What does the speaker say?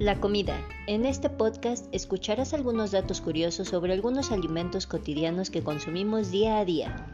La comida. En este podcast escucharás algunos datos curiosos sobre algunos alimentos cotidianos que consumimos día a día.